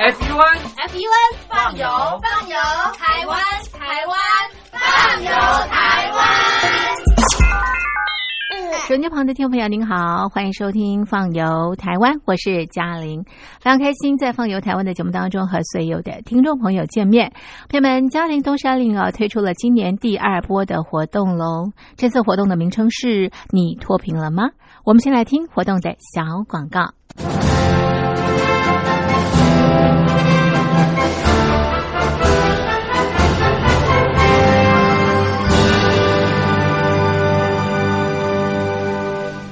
FUN FUN 放油放油，台湾台湾放油台湾。手机旁的听众朋友，您好，欢迎收听《放游台湾》，我是嘉玲，非常开心在《放游台湾》的节目当中和所有的听众朋友见面。朋友们，嘉玲东山岭啊推出了今年第二波的活动喽，这次活动的名称是“你脱贫了吗？”我们先来听活动的小广告。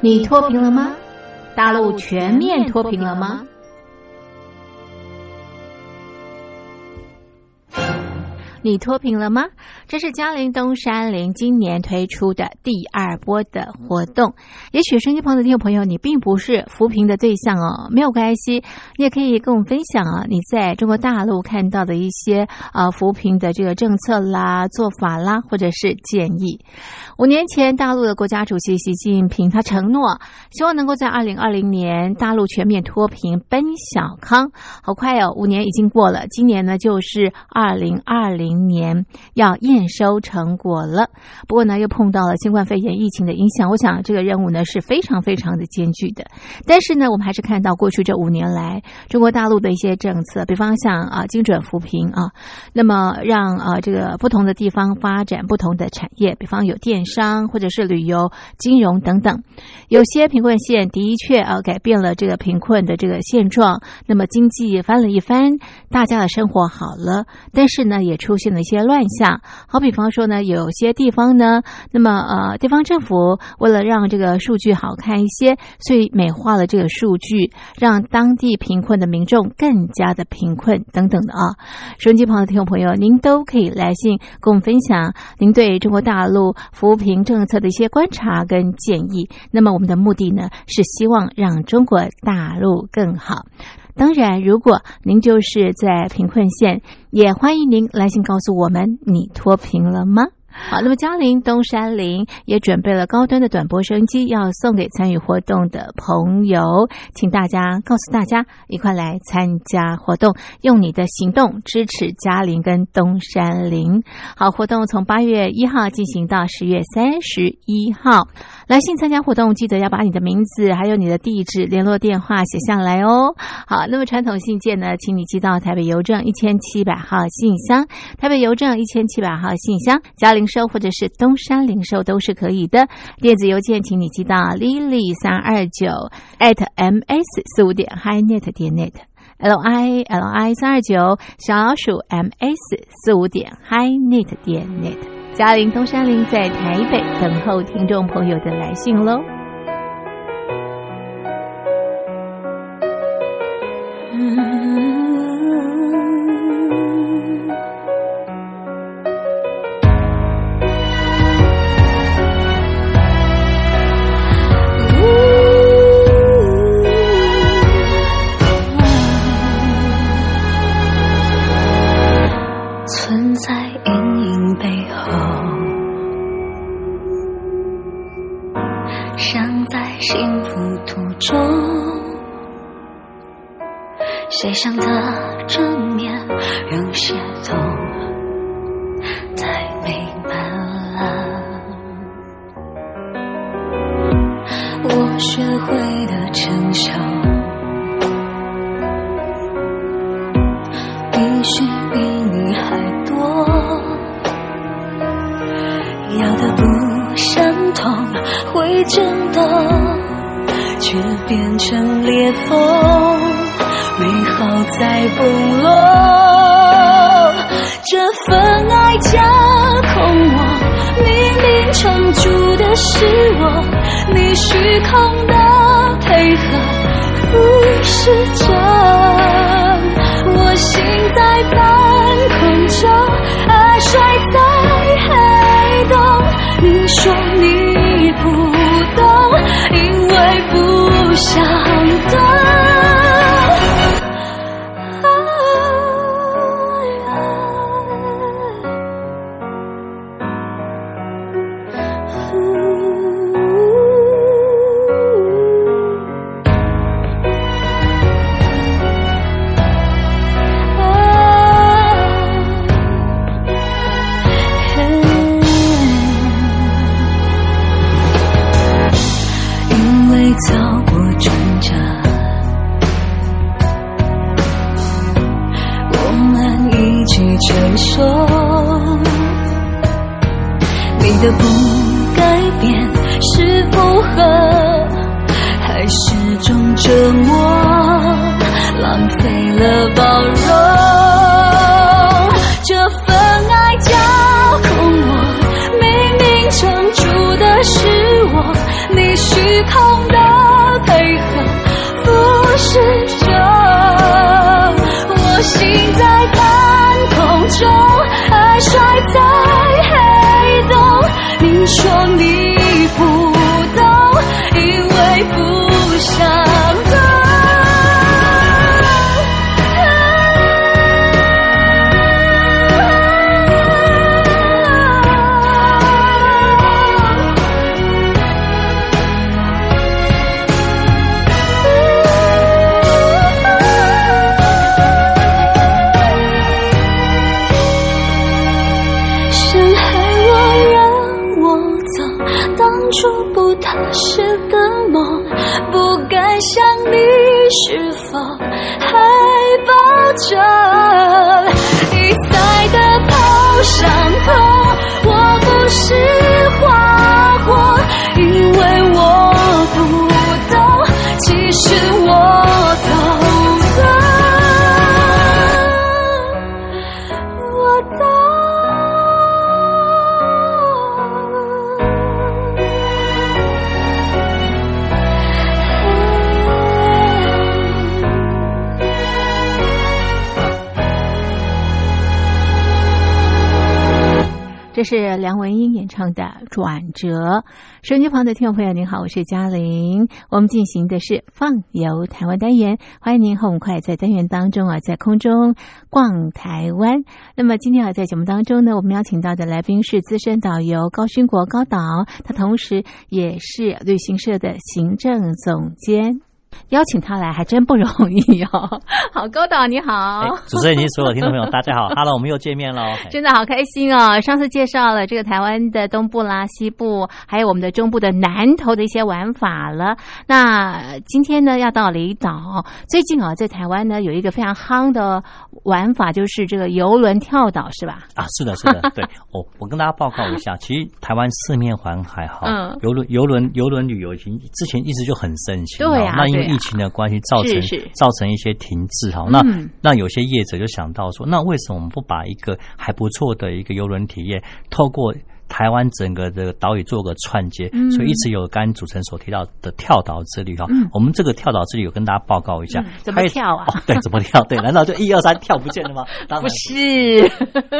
你脱贫了吗？大陆全面脱贫了吗？你脱贫了吗？这是嘉陵东山林今年推出的第二波的活动。也许收音机旁的听众朋友，你并不是扶贫的对象哦，没有关系，你也可以跟我们分享啊，你在中国大陆看到的一些呃扶贫的这个政策啦、做法啦，或者是建议。五年前，大陆的国家主席习近平他承诺，希望能够在二零二零年大陆全面脱贫奔小康。好快哦，五年已经过了，今年呢就是二零二零。明年要验收成果了，不过呢，又碰到了新冠肺炎疫情的影响，我想这个任务呢是非常非常的艰巨的。但是呢，我们还是看到过去这五年来中国大陆的一些政策，比方像啊精准扶贫啊，那么让啊这个不同的地方发展不同的产业，比方有电商或者是旅游、金融等等。有些贫困县的确啊改变了这个贫困的这个现状，那么经济翻了一番，大家的生活好了，但是呢也出现了一些乱象。好比方说呢，有些地方呢，那么呃地方政府为了让这个数据好看一些，所以美化了这个数据，让当地贫困的民众更加的贫困等等的啊。收音机旁的听众朋友，您都可以来信跟我们分享您对中国大陆扶贫政策的一些观察跟建议。那么我们的目的呢，是希望让中国大陆更好。当然，如果您就是在贫困县，也欢迎您来信告诉我们，你脱贫了吗？好，那么嘉陵东山林也准备了高端的短波收音机，要送给参与活动的朋友，请大家告诉大家，一块来参加活动，用你的行动支持嘉陵跟东山林。好，活动从八月一号进行到十月三十一号。来信参加活动，记得要把你的名字还有你的地址、联络电话写下来哦。好，那么传统信件呢，请你寄到台北邮政一千七百号信箱，台北邮政一千七百号信箱，嘉陵收或者是东山零售都是可以的。电子邮件，请你寄到 lily 三二九 at ms 四五点 hi net 点 net，l i l i 三二九小老鼠 ms 四五点 highnet 点 net。嘉陵东山林在台北等候听众朋友的来信喽。学会的承受，必须比你还多。要的不相同，会震动，却变成裂缝。美好在崩落，这份爱架空我，明明撑住的是我，你虚空的配合俯视着，我心在半空中，我在。这是梁文音演唱的《转折》。手机旁的听众朋友，您好，我是嘉玲。我们进行的是放游台湾单元，欢迎您和我们快在单元当中啊，在空中逛台湾。那么今天啊，在节目当中呢，我们邀请到的来宾是资深导游高勋国高导，他同时也是旅行社的行政总监。邀请他来还真不容易哦。好，高导你好，哎主持人以及所有听众朋友，大家好，Hello，我们又见面喽。哎真的好开心哦！上次介绍了这个台湾的东部啦、西部，还有我们的中部的南投的一些玩法了。那今天呢，要到离岛。最近啊，在台湾呢有一个非常夯的玩法，就是这个游轮跳岛，是吧？啊，是的，是的，对，我 我跟大家报告一下，其实台湾四面环海哈，嗯游轮游轮游轮旅游已经之前一直就很盛行，对啊那因为疫情的关系，造成造成一些停滞哈。那嗯。那有些业者就想到说，那为什么我们不把一个还不错的一个游轮体验，透过台湾整个的岛屿做个串接，嗯。所以一直有刚刚主持人所提到的跳岛之旅哈。我们这个跳岛之旅有跟大家报告一下嗯，怎么跳啊？哦，对，怎么跳？对，难道就一二三跳不见了吗？当然不是，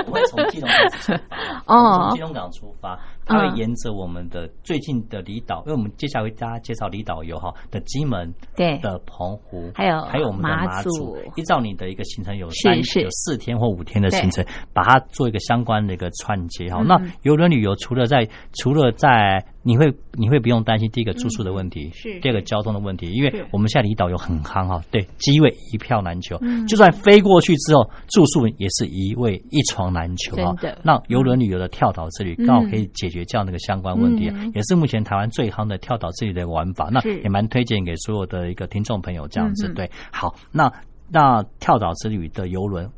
我会从基隆港出发，哦。从基隆港出发，它会沿着我们的最近的离岛，因为我们接下来为大家介绍离岛游哈的金门、对。的澎湖，还有还有我们的马马祖。依照你的一个行程有三有四天或五天的行程，把它做一个相关的一个串接哈。嗯。那游轮旅游除了在除了在你会你会不用担心第一个住宿的问题，嗯是第二个交通的问题，因为我们现在离岛游很夯哈，对，机位一票难求，嗯就算飞过去之后，住宿也是一位一床难求哈真的。那游轮旅游的跳岛之旅嗯刚好可以解决这样的一个相关问题，嗯也是目前台湾最夯的跳岛之旅的玩法。那也蛮推荐给所有的一个听众朋友这样子。对，好，那那跳岛之旅的游轮。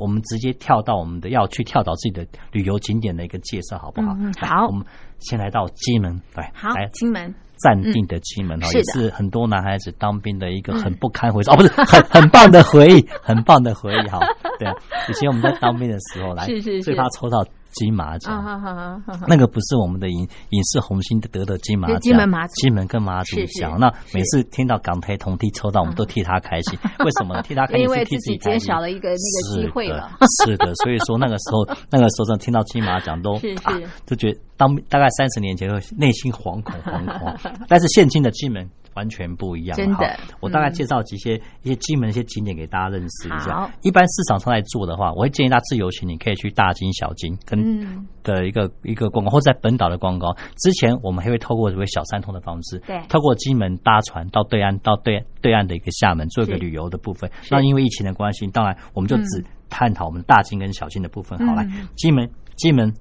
我们直接跳到我们的要去跳岛自己的旅游景点的一个介绍，好不好？嗯好。我们先来到金门，来，好来，金门。暂定的金门哈，也是很多男孩子当兵的一个很不堪回首、哦，不是很很棒的回忆，很棒的回忆哈。对啊，以前我们在当兵的时候来，是是是。最怕抽到金马奖。啊，好好好好好，那个不是我们的影影视红星得的金马奖，金门马祖金门跟马祖是是奖。那每次听到港台同梯抽到，我们都替他开心。为什么呢？替他开心因为是替自己开心减少了一个那个机会了。是的，是的。所以说那个时候，那个时候听到金马奖都啊，就觉得当大概三十年前，会内心惶恐惶恐。但是现今的金门完全不一样。了，真的。我大概嗯。介绍几些一些金门一些景点给大家认识一下。一般市场上来做的话，我会建议大家自由行，你可以去大金、小金跟嗯。的一个一个观光，或者在本岛的观光。之前我们还会透过所谓小三通的方式，对。透过金门搭船到对岸，到对对岸的一个厦门做一个旅游的部分。那因为疫情的关系，当然我们就只探讨我们大金跟小金的部分。好，来嗯金门，金门，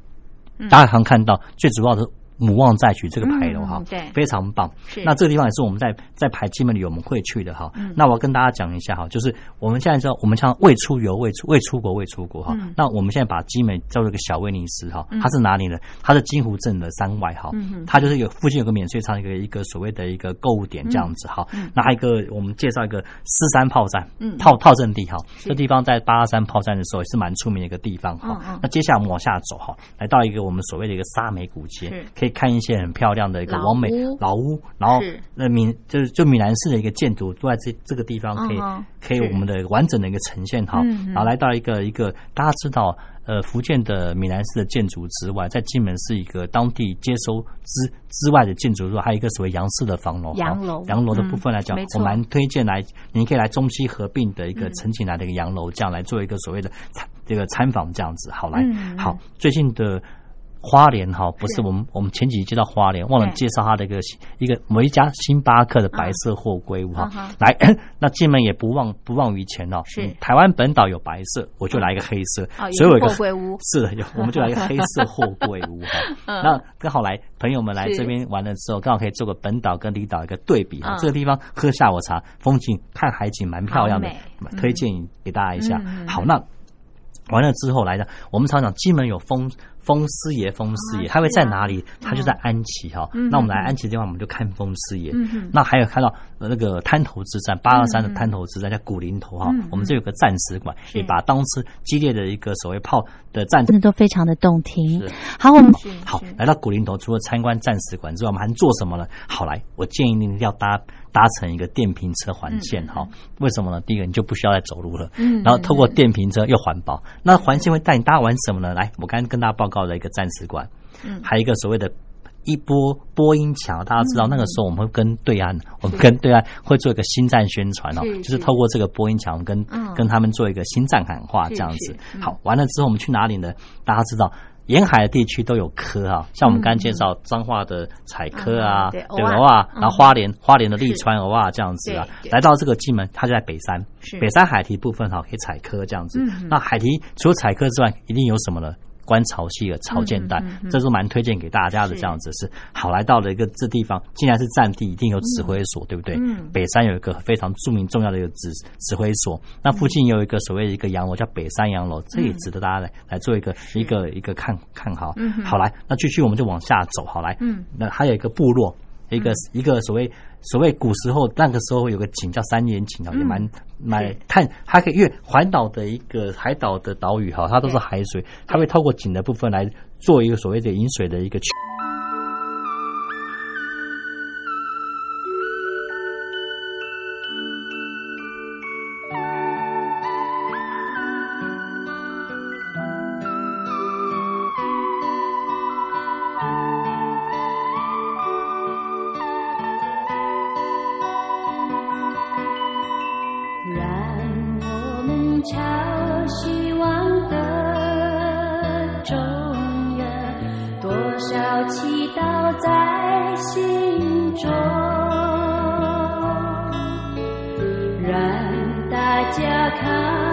大家常看到最主要的母望再举这个牌楼哈嗯，对。非常棒。是。那这个地方也是我们在在排金门旅游我们会去的哈。那我要跟大家讲一下哈，就是我们现在知道我们像未出游、未出未出国、未出国哈。那我们现在把金门叫做一个小威尼斯哈，它是哪里呢？它是金湖镇的山外哈，它就是有附近有个免税仓，一个一个所谓的一个购物点这样子哈。那还有一个我们介绍一个狮山炮战，炮炮阵地哈，这地方在八二三炮战的时候也是蛮出名的一个地方哈。那接下来我们往下走哈，来到一个我们所谓的一个沙美古街，可以看一些很漂亮的一个老完美屋老屋，然后那闽就是就闽南式的一个建筑都在这这个地方可以可以我们的完整的一个呈现哈然后来到一个一个大家知道。呃，福建的闽南式的建筑之外，在金门是一个当地接收之之外的建筑之外，还有一个所谓洋式的房楼。洋楼洋楼的部分来讲我蛮推荐来，您可以来中西合并的一个陈景来的一个洋楼，这样来做一个所谓的这个参访这样子。好，来好，最近的。花莲哈，不是我们我们前几集接到花莲，忘了介绍它的一个一个某一家星巴克的白色货柜屋哈。来，那金门也不忘不忘于前哦，是。嗯台湾本岛有白色，我就来一个黑色。哦，所以我有一个有货柜屋。是的，有我们就来一个黑色货柜屋哈。嗯 那刚好来朋友们来是这边玩的时候，刚好可以做个本岛跟离岛一个对比哈。嗯。这个地方喝下午茶，风景看海景蛮漂亮的，推荐给大家一下。好，那完了之后来的，我们常常金门有风风师爷，风师爷，啊他会在哪里？他就在安琪哈。嗯那我们来安琪的地方，我们就看风师爷嗯哼。那还有看到呃那个滩头之战，八二三的滩头之战在古林头哈我们这有个战史馆，也把当时激烈的一个所谓炮的战真的都非常的动听是。好，我们好，来到古林头，除了参观战史馆之外，我们还做什么呢？好，来，我建议你要搭搭乘一个电瓶车环线哈。为什么呢？第一个，你就不需要再走路了，嗯然后透过电瓶车又环保。那环线会带你搭玩什么呢？来，我刚刚跟大家报告的一个战史馆，嗯还有一个所谓的。一波波音墙，大家知道嗯那个时候我们会跟对岸，我们跟对岸会做一个新战宣传哦，就是是透过这个波音墙跟嗯跟他们做一个新战喊话这样子。嗯好，完了之后我们去哪里呢？大家知道。沿海的地区都有科啊，像我们刚刚介绍彰化的采科啊，嗯对对蚵仔吧？然后花莲花莲的利川蚵仔这样子啊来到这个金门，它就在北山是，北山海堤部分哈可以采科这样子。那海堤除了采科之外，一定有什么呢？观潮汐的潮间带这是蛮推荐给大家的。这样子是。好，来到了一个这地方，既然是战地，一定有指挥所，对不对？嗯？北山有一个非常著名重要的一个指指挥所，那附近有一个所谓的一个洋楼叫北山洋楼，这也值得大家来来做一个一个一个看看好。嗯。好来，那继续我们就往下走，好来，嗯，那还有一个部落，一个一个所谓所谓古时候那个时候有个井叫三眼井啊，也蛮蛮看它可以因为环岛的一个海岛的岛屿哈，它都是海水，它会透过井的部分来做一个所谓的饮水的一个希望的中央，多少祈祷在心中，让大家看。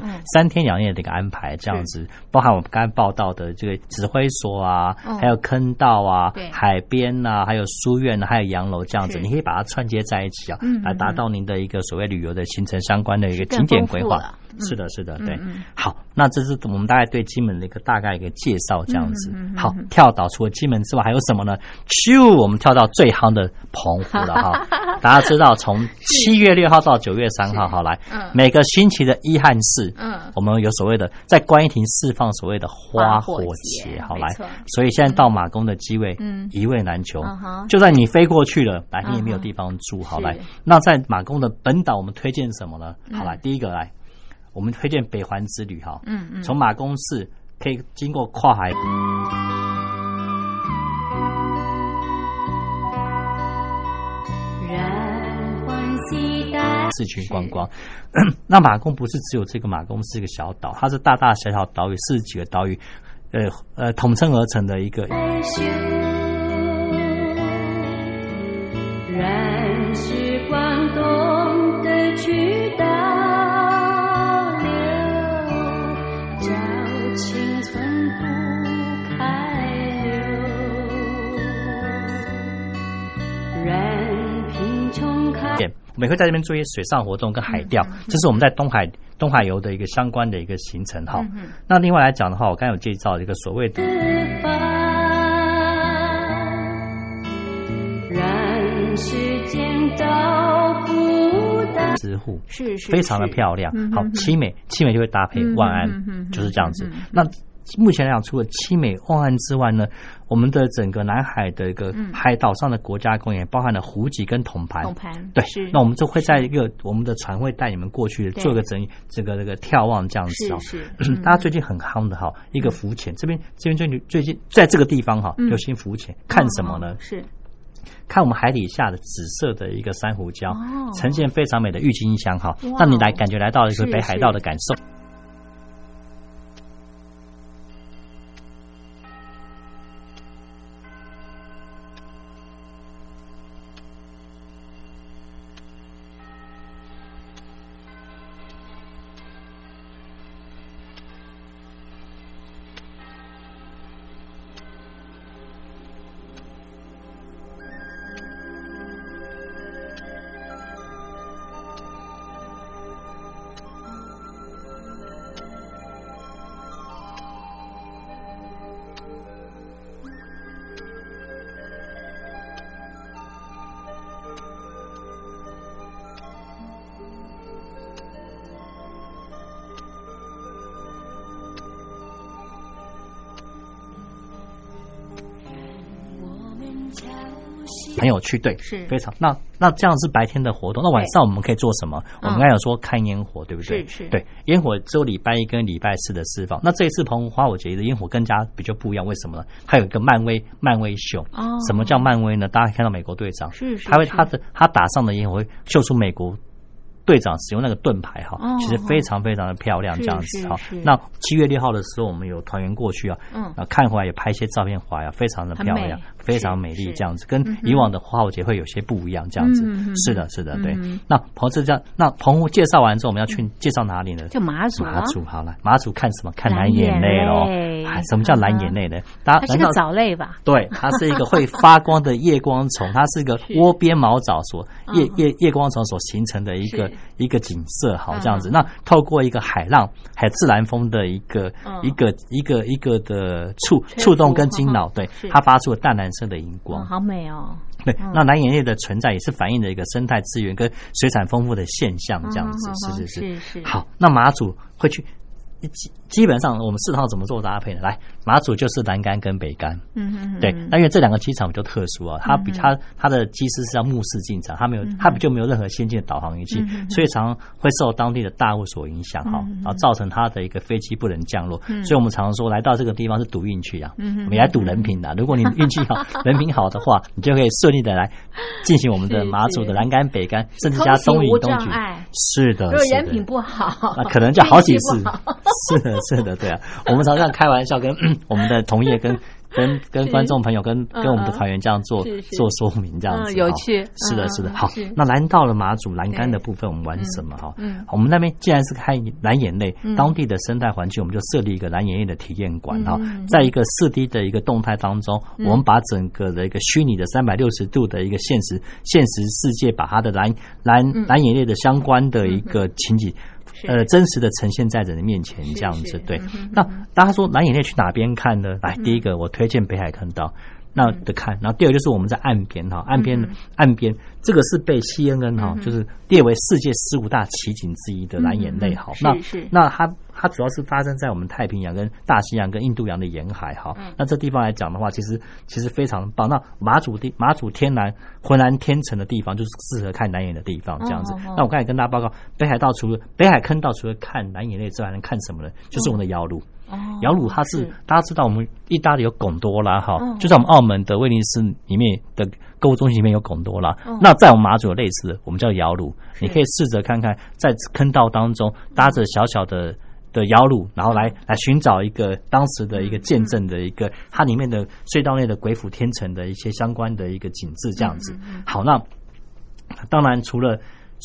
个三天两夜的一个安排，这样子，包含我们刚才报道的这个指挥所啊，嗯。还有坑道啊、海边呐，还有书院啊，还有洋楼这样子，你可以把它串接在一起啊嗯，来达到您的一个所谓旅游的行程相关的一个景点规划。是的，是的，对。好，那这是我们大概对金门的一个大概一个介绍，这样子。好，跳岛除了金门之外还有什么呢？咻，我们跳到最夯的澎湖了哈。大家知道，从七月六号到九月三号，好来嗯，每个星期的一和四，嗯我们有所谓的在观音亭释放所谓的花火花火节，好来，所以现在到马公的机位，嗯。一位难求就算你飞过去了，来你也没有地方住，好是。来，那在马公的本岛，我们推荐什么呢？好来，嗯第一个来，我们推荐北环之旅哈，嗯嗯。从马公市可以经过跨海。市区观光。那马公不是只有这个马公是一个小岛，它是大大小小岛屿四十几个岛屿，呃呃统称而成的一个。我们也会在这边做一些水上活动跟海钓，这是我们在东海东海游的一个相关的一个行程哈。那另外来讲的话，我刚才有介绍一个所谓的。时间都不等。支户是是非常的漂亮。好，七美七美就会搭配万安，就是这样子。那目前来讲，除了七美万安之外呢，我们的整个南海的一个海岛上的国家公园，包含了湖脊跟铜盘。统盘对，那我们就会在一个我们的船会带你们过去做个整这个这个眺望这样子哦。是 大家最近很夯的哈，一个浮潜，这边这边最近最近在这个地方哈，流行浮潜，看什么呢？是。看我们海底下的紫色的一个珊瑚礁，呈现非常美的郁金香哈，让你来感觉来到一个北海道的感受。很有趣，对，是非常。那那这样是白天的活动，那晚上我们可以做什么？我们刚才有说看烟火，对不对？是是。对，烟火只有礼拜一跟礼拜四的释放。那这一次澎湖花火节的烟火更加比较不一样，为什么呢？它有一个漫威漫威秀。哦。什么叫漫威呢？大家看到美国队长，是是。他会他的他打上的烟火会秀出美国。队长使用那个盾牌哈，其实非常非常的漂亮，这样子哈。那七月六号的时候，我们有团员过去啊，啊看回来也拍一些照片回来，非常的漂亮，非常美丽，这样子跟以往的花火节会有些不一样，这样子。是的，是的，对。那澎湖这样，那澎湖介绍完之后，我们要去介绍哪里呢？就马祖。马祖好了，马祖看什么？看蓝眼泪喽。什么叫蓝眼泪呢？它是个藻类吧？对，它是一个会发光的夜光虫，它是一个 窝边毛藻所夜夜夜光虫所形成的一个。一个景色好这样子，那透过一个海浪、海自然风的一个一个一个一个的触触动跟惊扰，对它发出了淡蓝色的荧光，好美哦。对，那蓝眼泪的存在也是反映了一个生态资源跟水产丰富的现象，这样子是是是。好，那马祖会去。基基本上，我们四套怎么做搭配呢？来，马祖就是南竿跟北竿。嗯嗯对，那因为这两个机场比较特殊啊，它比它它的机师是要目视进场，它没有，它就没有任何先进的导航仪器，所以常会受当地的大雾所影响哈，然后造成它的一个飞机不能降落。所以我们常说来到这个地方是赌运气啊，我们来赌人品的。如果你运气好，人品好的话，你就可以顺利的来进行我们的马祖的南竿、北竿，甚至加东引东莒。是的，如果人品不好，那可能就好几次。是的，是的，对啊，我们常常开玩笑跟我们的同业跟。跟跟观众朋友跟跟我们的团员这样做做说明，这样子有趣。是的，是的。好，那来到了马祖栏杆的部分，我们玩什么？哈，嗯，我们那边既然是开蓝眼泪，当地的生态环境，我们就设立一个蓝眼泪的体验馆。哈，在一个四 D 的一个动态当中，我们把整个的一个虚拟的三百六十度的一个现实现实世界，把它的蓝蓝蓝眼泪的相关的一个情景。呃，真实的呈现在人的面前，这样子对。那大家说蓝眼泪去哪边看呢？来，第一个我推荐北海坑道。那的看，然后第二个就是我们在岸边哈，岸边岸边这个是被 CNN 哈，就是列为世界十五大奇景之一的蓝眼泪哈。那那它它主要是发生在我们太平洋跟大西洋跟印度洋的沿海哈。那这地方来讲的话，其实其实非常棒。那马祖地马祖天蓝浑然天成的地方，就是适合看南眼的地方这样子。那我刚才跟大家报告，北海道除了北海坑道除了看南眼泪之外，能看什么呢？就是我们的瑶路。瑶鲁它是大家知道，我们意大利有贡多拉哈，就在我们澳门的威尼斯里面的购物中心里面有贡多拉。那在我们马祖有类似的，我们叫瑶鲁，你可以试着看看，在坑道当中搭着小小的的窑路，然后来来寻找一个当时的一个见证的一个它里面的隧道内的鬼斧天成的一些相关的一个景致这样子。好，那当然除了。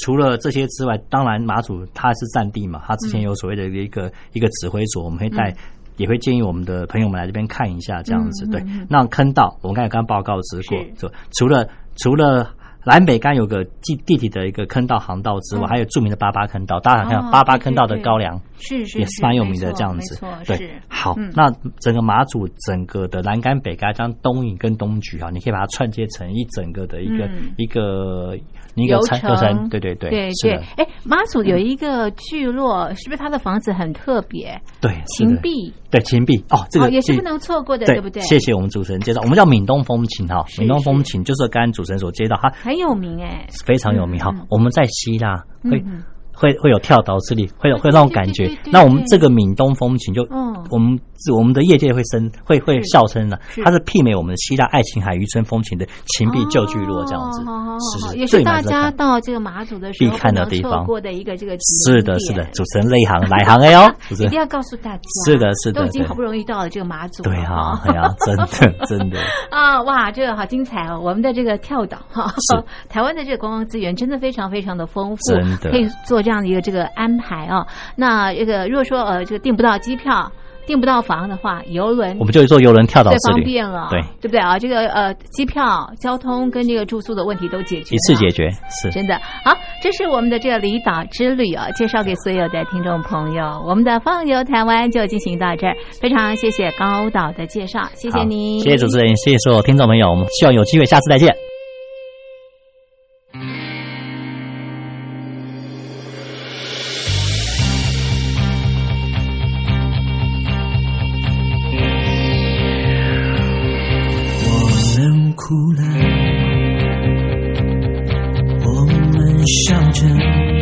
除了这些之外，当然马祖它是战地嘛，它之前有所谓的一个一个指挥所，我们会带，也会建议我们的朋友们来这边看一下，这样子对。那坑道，我们刚才刚报告之过，除了除了南北干有个地地底的一个坑道航道之外，还有著名的八八坑道，大家看哦八八坑道的高粱是是也是蛮有名的这样子。对，好嗯，那整个马祖整个的南干北干，将东引跟东莒啊，你可以把它串接成一整个的一个嗯。一个一个流参流程程，对对对，对对。哎，妈祖有一个聚落，是不是他的房子很特别？对是的。秦壁对秦壁哦，这个哦也是不能错过的，对不对？谢谢我们主持人介绍，我们叫闽东风情哈，闽东风情就是刚刚主持人所介绍，它很有名哎，非常有名哈。我们在希腊嗯会会有跳岛之力，会会那种感觉。那我们这个闽东风情就嗯。我们我们的业界会生会会笑称呢，它是媲美我们希腊爱琴海渔村风情的秦壁旧聚落这样子是是也是大家。到这个马祖的时候必看的地方过的一个这个是的，是的，主持人内行来行哎哟，主持人。一定要告诉大家，是的是的对都已经好不容易到了这个马祖，对啊哈，哎呀，真的 真的，啊，哇，这个好精彩哦！我们的这个跳岛哈，台湾的这个观光资源真的非常非常的丰富，真的。可以做这样的一个这个安排啊。那这个如果说呃这个订不到机票。订不到房的话，游轮我们就坐游轮跳岛最方，便了，对，对不对啊？这个呃，机票、交通跟这个住宿的问题都解决，一次解。决是。真的好，这是我们的这个离岛之旅啊，介绍给所有的听众朋友。我们的放游台湾就进行到这儿，非常谢谢高导的介绍，谢谢好您，谢谢主持人，谢谢所有听众朋友，我们希望有机会下次再见。笑着